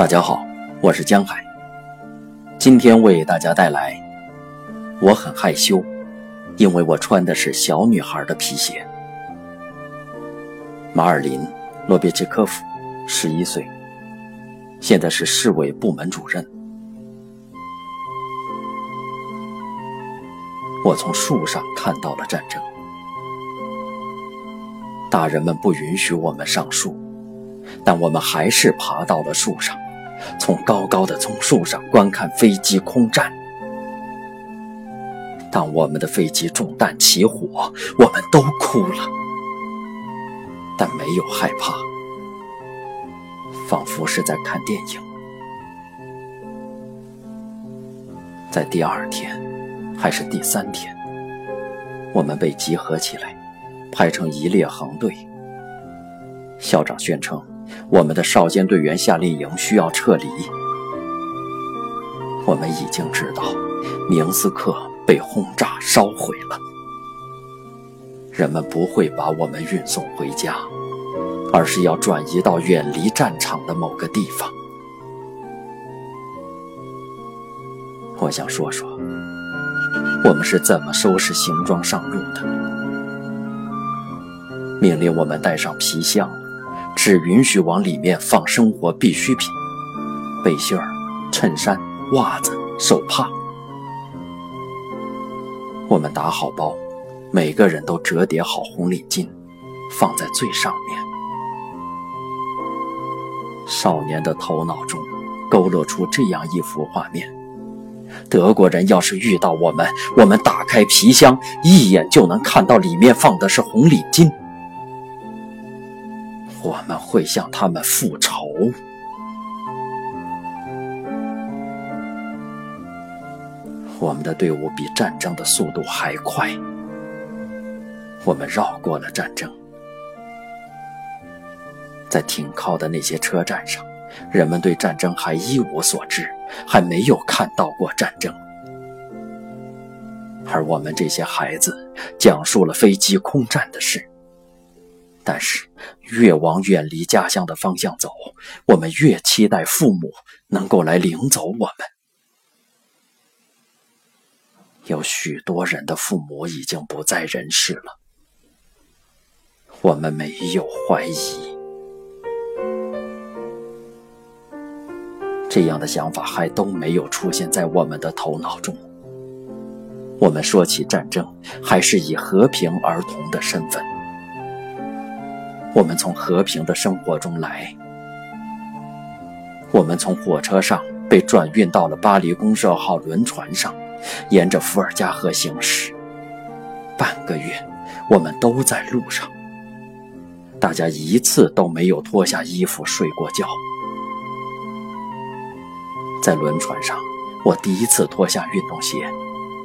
大家好，我是江海。今天为大家带来，我很害羞，因为我穿的是小女孩的皮鞋。马尔林·罗别切科夫，十一岁，现在是市委部门主任。我从树上看到了战争，大人们不允许我们上树，但我们还是爬到了树上。从高高的松树上观看飞机空战。当我们的飞机中弹起火，我们都哭了，但没有害怕，仿佛是在看电影。在第二天，还是第三天，我们被集合起来，排成一列横队。校长宣称。我们的少先队员夏令营需要撤离。我们已经知道，明斯克被轰炸烧毁了。人们不会把我们运送回家，而是要转移到远离战场的某个地方。我想说说，我们是怎么收拾行装上路的。命令我们带上皮箱。只允许往里面放生活必需品：背心儿、衬衫、袜子、手帕。我们打好包，每个人都折叠好红领巾，放在最上面。少年的头脑中勾勒出这样一幅画面：德国人要是遇到我们，我们打开皮箱，一眼就能看到里面放的是红领巾。我们会向他们复仇。我们的队伍比战争的速度还快。我们绕过了战争，在停靠的那些车站上，人们对战争还一无所知，还没有看到过战争。而我们这些孩子讲述了飞机空战的事。但是，越往远离家乡的方向走，我们越期待父母能够来领走我们。有许多人的父母已经不在人世了，我们没有怀疑。这样的想法还都没有出现在我们的头脑中。我们说起战争，还是以和平儿童的身份。我们从和平的生活中来。我们从火车上被转运到了巴黎公社号轮船上，沿着伏尔加河行驶。半个月，我们都在路上。大家一次都没有脱下衣服睡过觉。在轮船上，我第一次脱下运动鞋，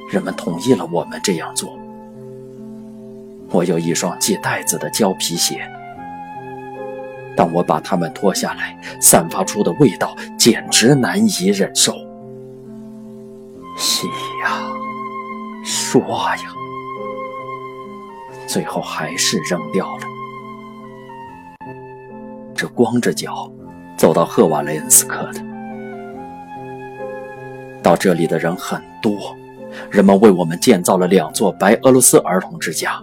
人们同意了我们这样做。我有一双系带子的胶皮鞋。当我把它们脱下来，散发出的味道简直难以忍受。洗呀，刷呀，最后还是扔掉了。这光着脚走到赫瓦雷恩斯克的，到这里的人很多，人们为我们建造了两座白俄罗斯儿童之家。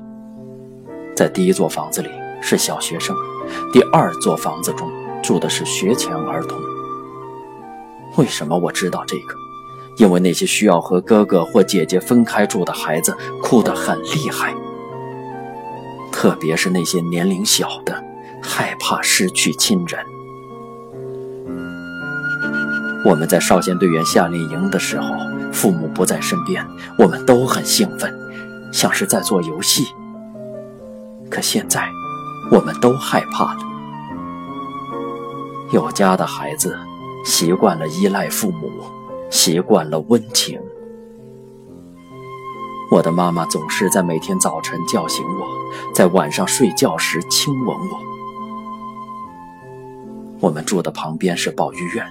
在第一座房子里是小学生。第二座房子中住的是学前儿童。为什么我知道这个？因为那些需要和哥哥或姐姐分开住的孩子哭得很厉害，特别是那些年龄小的，害怕失去亲人。我们在少先队员夏令营的时候，父母不在身边，我们都很兴奋，像是在做游戏。可现在。我们都害怕了。有家的孩子习惯了依赖父母，习惯了温情。我的妈妈总是在每天早晨叫醒我，在晚上睡觉时亲吻我。我们住的旁边是保育院，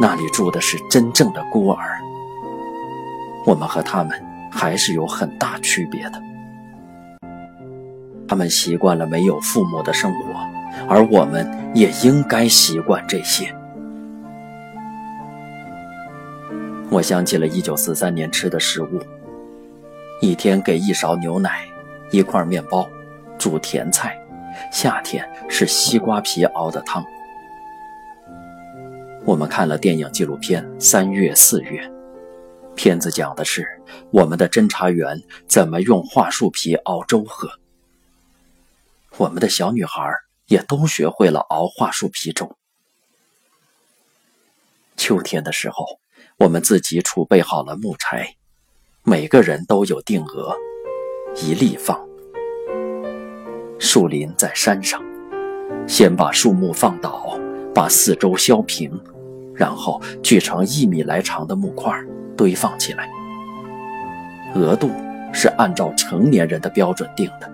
那里住的是真正的孤儿。我们和他们还是有很大区别的。他们习惯了没有父母的生活，而我们也应该习惯这些。我想起了1943年吃的食物：一天给一勺牛奶，一块面包，煮甜菜；夏天是西瓜皮熬的汤。我们看了电影纪录片《三月四月》，片子讲的是我们的侦查员怎么用桦树皮熬粥喝。我们的小女孩也都学会了熬桦树皮粥。秋天的时候，我们自己储备好了木柴，每个人都有定额，一立方。树林在山上，先把树木放倒，把四周削平。然后锯成一米来长的木块，堆放起来。额度是按照成年人的标准定的，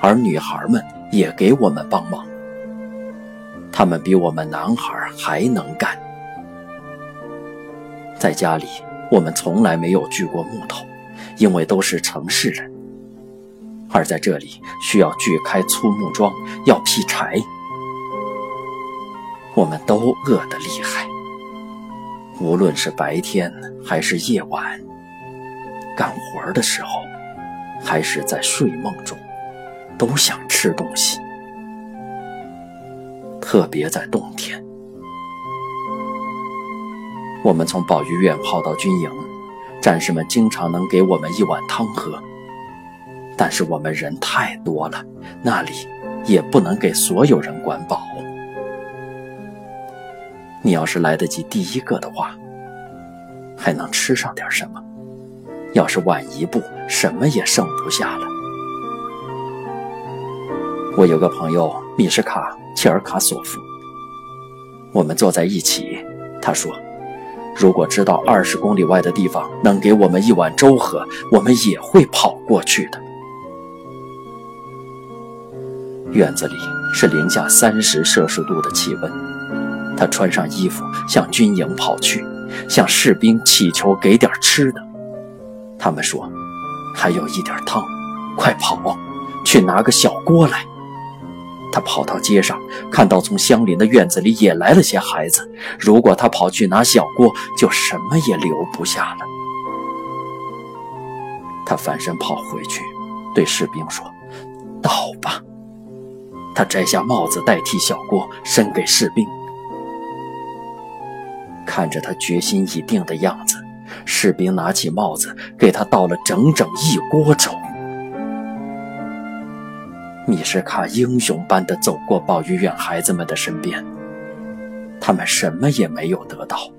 而女孩们也给我们帮忙。她们比我们男孩还能干。在家里，我们从来没有锯过木头，因为都是城市人。而在这里，需要锯开粗木桩，要劈柴。我们都饿得厉害，无论是白天还是夜晚，干活的时候，还是在睡梦中，都想吃东西。特别在冬天，我们从保育院跑到军营，战士们经常能给我们一碗汤喝，但是我们人太多了，那里也不能给所有人管饱。你要是来得及第一个的话，还能吃上点什么；要是晚一步，什么也剩不下了。我有个朋友米什卡切尔卡索夫，我们坐在一起，他说：“如果知道二十公里外的地方能给我们一碗粥喝，我们也会跑过去的。”院子里是零下三十摄氏度的气温。他穿上衣服向军营跑去，向士兵祈求给点吃的。他们说：“还有一点汤，快跑，去拿个小锅来。”他跑到街上，看到从相邻的院子里也来了些孩子。如果他跑去拿小锅，就什么也留不下了。他翻身跑回去，对士兵说：“倒吧。”他摘下帽子代替小锅，伸给士兵。看着他决心已定的样子，士兵拿起帽子给他倒了整整一锅粥。米什卡英雄般地走过保育院孩子们的身边，他们什么也没有得到。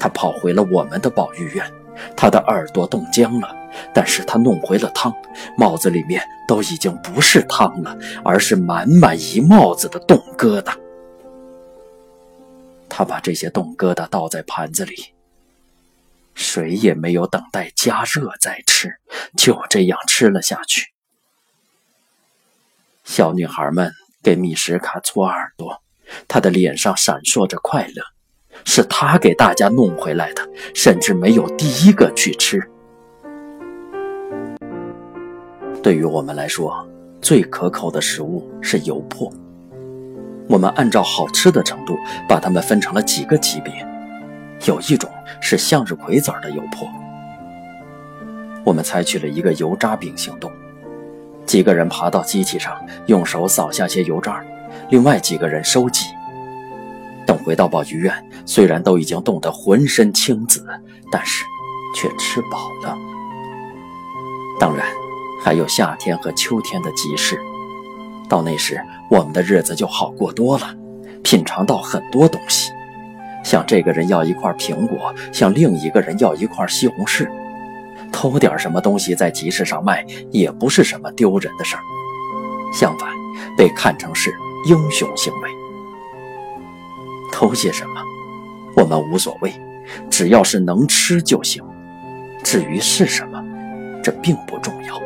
他跑回了我们的保育院，他的耳朵冻僵了，但是他弄回了汤，帽子里面都已经不是汤了，而是满满一帽子的冻疙瘩。他把这些冻疙瘩倒在盘子里，谁也没有等待加热再吃，就这样吃了下去。小女孩们给米什卡搓耳朵，她的脸上闪烁着快乐，是她给大家弄回来的，甚至没有第一个去吃。对于我们来说，最可口的食物是油粕。我们按照好吃的程度，把它们分成了几个级别。有一种是向日葵籽的油粕。我们采取了一个油渣饼行动，几个人爬到机器上，用手扫下些油渣，另外几个人收集。等回到保育院，虽然都已经冻得浑身青紫，但是却吃饱了。当然，还有夏天和秋天的集市。到那时，我们的日子就好过多了，品尝到很多东西。向这个人要一块苹果，向另一个人要一块西红柿。偷点什么东西在集市上卖，也不是什么丢人的事儿，相反，被看成是英雄行为。偷些什么，我们无所谓，只要是能吃就行。至于是什么，这并不重要。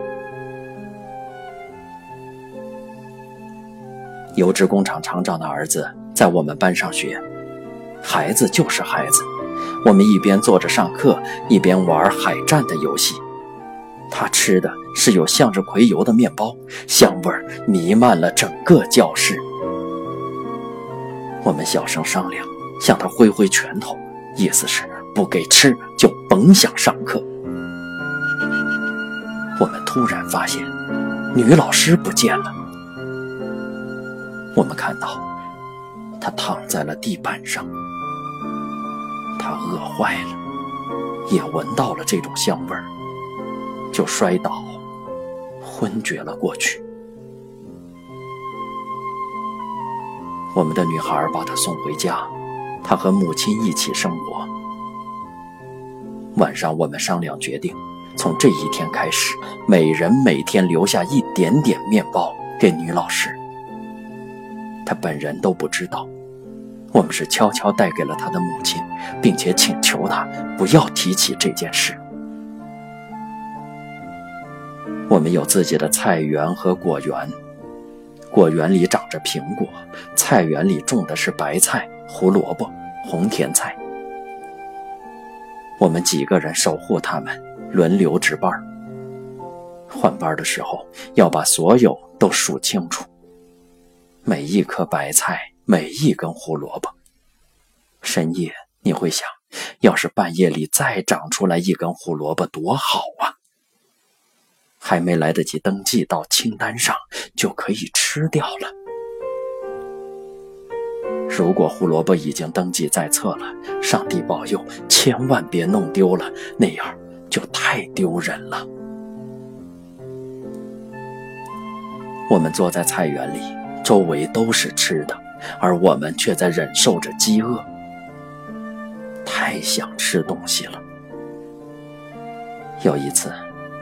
油脂工厂厂长的儿子在我们班上学，孩子就是孩子。我们一边坐着上课，一边玩海战的游戏。他吃的是有向日葵油的面包，香味弥漫了整个教室。我们小声商量，向他挥挥拳头，意思是不给吃，就甭想上课。我们突然发现，女老师不见了。我们看到，她躺在了地板上。他饿坏了，也闻到了这种香味儿，就摔倒，昏厥了过去。我们的女孩把他送回家，他和母亲一起生活。晚上，我们商量决定，从这一天开始，每人每天留下一点点面包给女老师。他本人都不知道，我们是悄悄带给了他的母亲，并且请求他不要提起这件事。我们有自己的菜园和果园，果园里长着苹果，菜园里种的是白菜、胡萝卜、红甜菜。我们几个人守护他们，轮流值班。换班的时候，要把所有都数清楚。每一颗白菜，每一根胡萝卜。深夜你会想，要是半夜里再长出来一根胡萝卜，多好啊！还没来得及登记到清单上，就可以吃掉了。如果胡萝卜已经登记在册了，上帝保佑，千万别弄丢了，那样就太丢人了。我们坐在菜园里，周围都是吃的，而我们却在忍受着饥饿，太想吃东西了。有一次，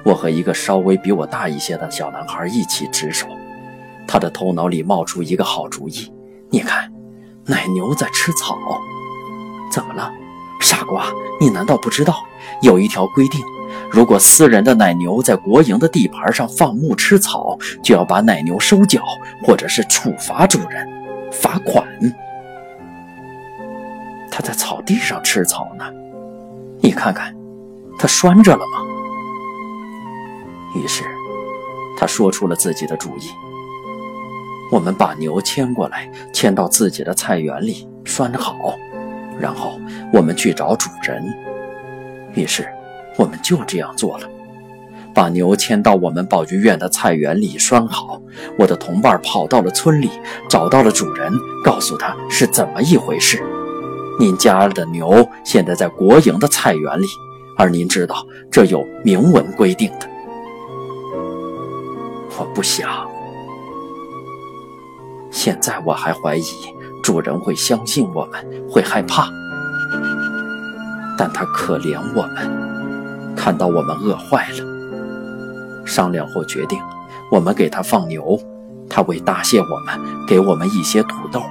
我和一个稍微比我大一些的小男孩一起值守，他的头脑里冒出一个好主意，你看。奶牛在吃草，怎么了，傻瓜？你难道不知道有一条规定，如果私人的奶牛在国营的地盘上放牧吃草，就要把奶牛收缴，或者是处罚主人，罚款。他在草地上吃草呢，你看看，他拴着了吗？于是，他说出了自己的主意。我们把牛牵过来，牵到自己的菜园里拴好，然后我们去找主人。于是，我们就这样做了，把牛牵到我们保育院的菜园里拴好。我的同伴跑到了村里，找到了主人，告诉他是怎么一回事。您家的牛现在在国营的菜园里，而您知道这有明文规定的。我不想。现在我还怀疑主人会相信我们，会害怕。但他可怜我们，看到我们饿坏了。商量后决定，我们给他放牛，他为答谢我们，给我们一些土豆。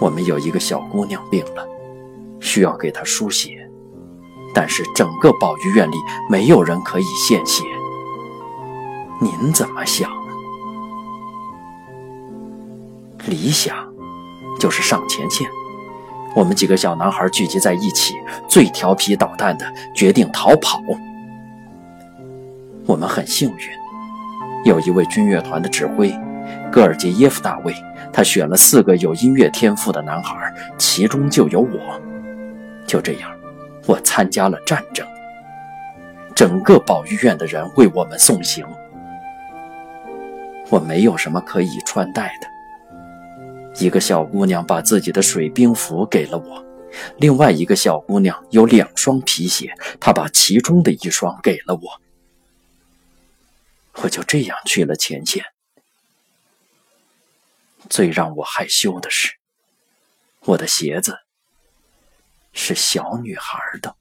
我们有一个小姑娘病了，需要给她输血，但是整个保育院里没有人可以献血。您怎么想？理想就是上前线。我们几个小男孩聚集在一起，最调皮捣蛋的决定逃跑。我们很幸运，有一位军乐团的指挥戈尔杰耶夫大卫，他选了四个有音乐天赋的男孩，其中就有我。就这样，我参加了战争。整个保育院的人为我们送行。我没有什么可以穿戴的。一个小姑娘把自己的水兵服给了我，另外一个小姑娘有两双皮鞋，她把其中的一双给了我。我就这样去了前线。最让我害羞的是，我的鞋子是小女孩的。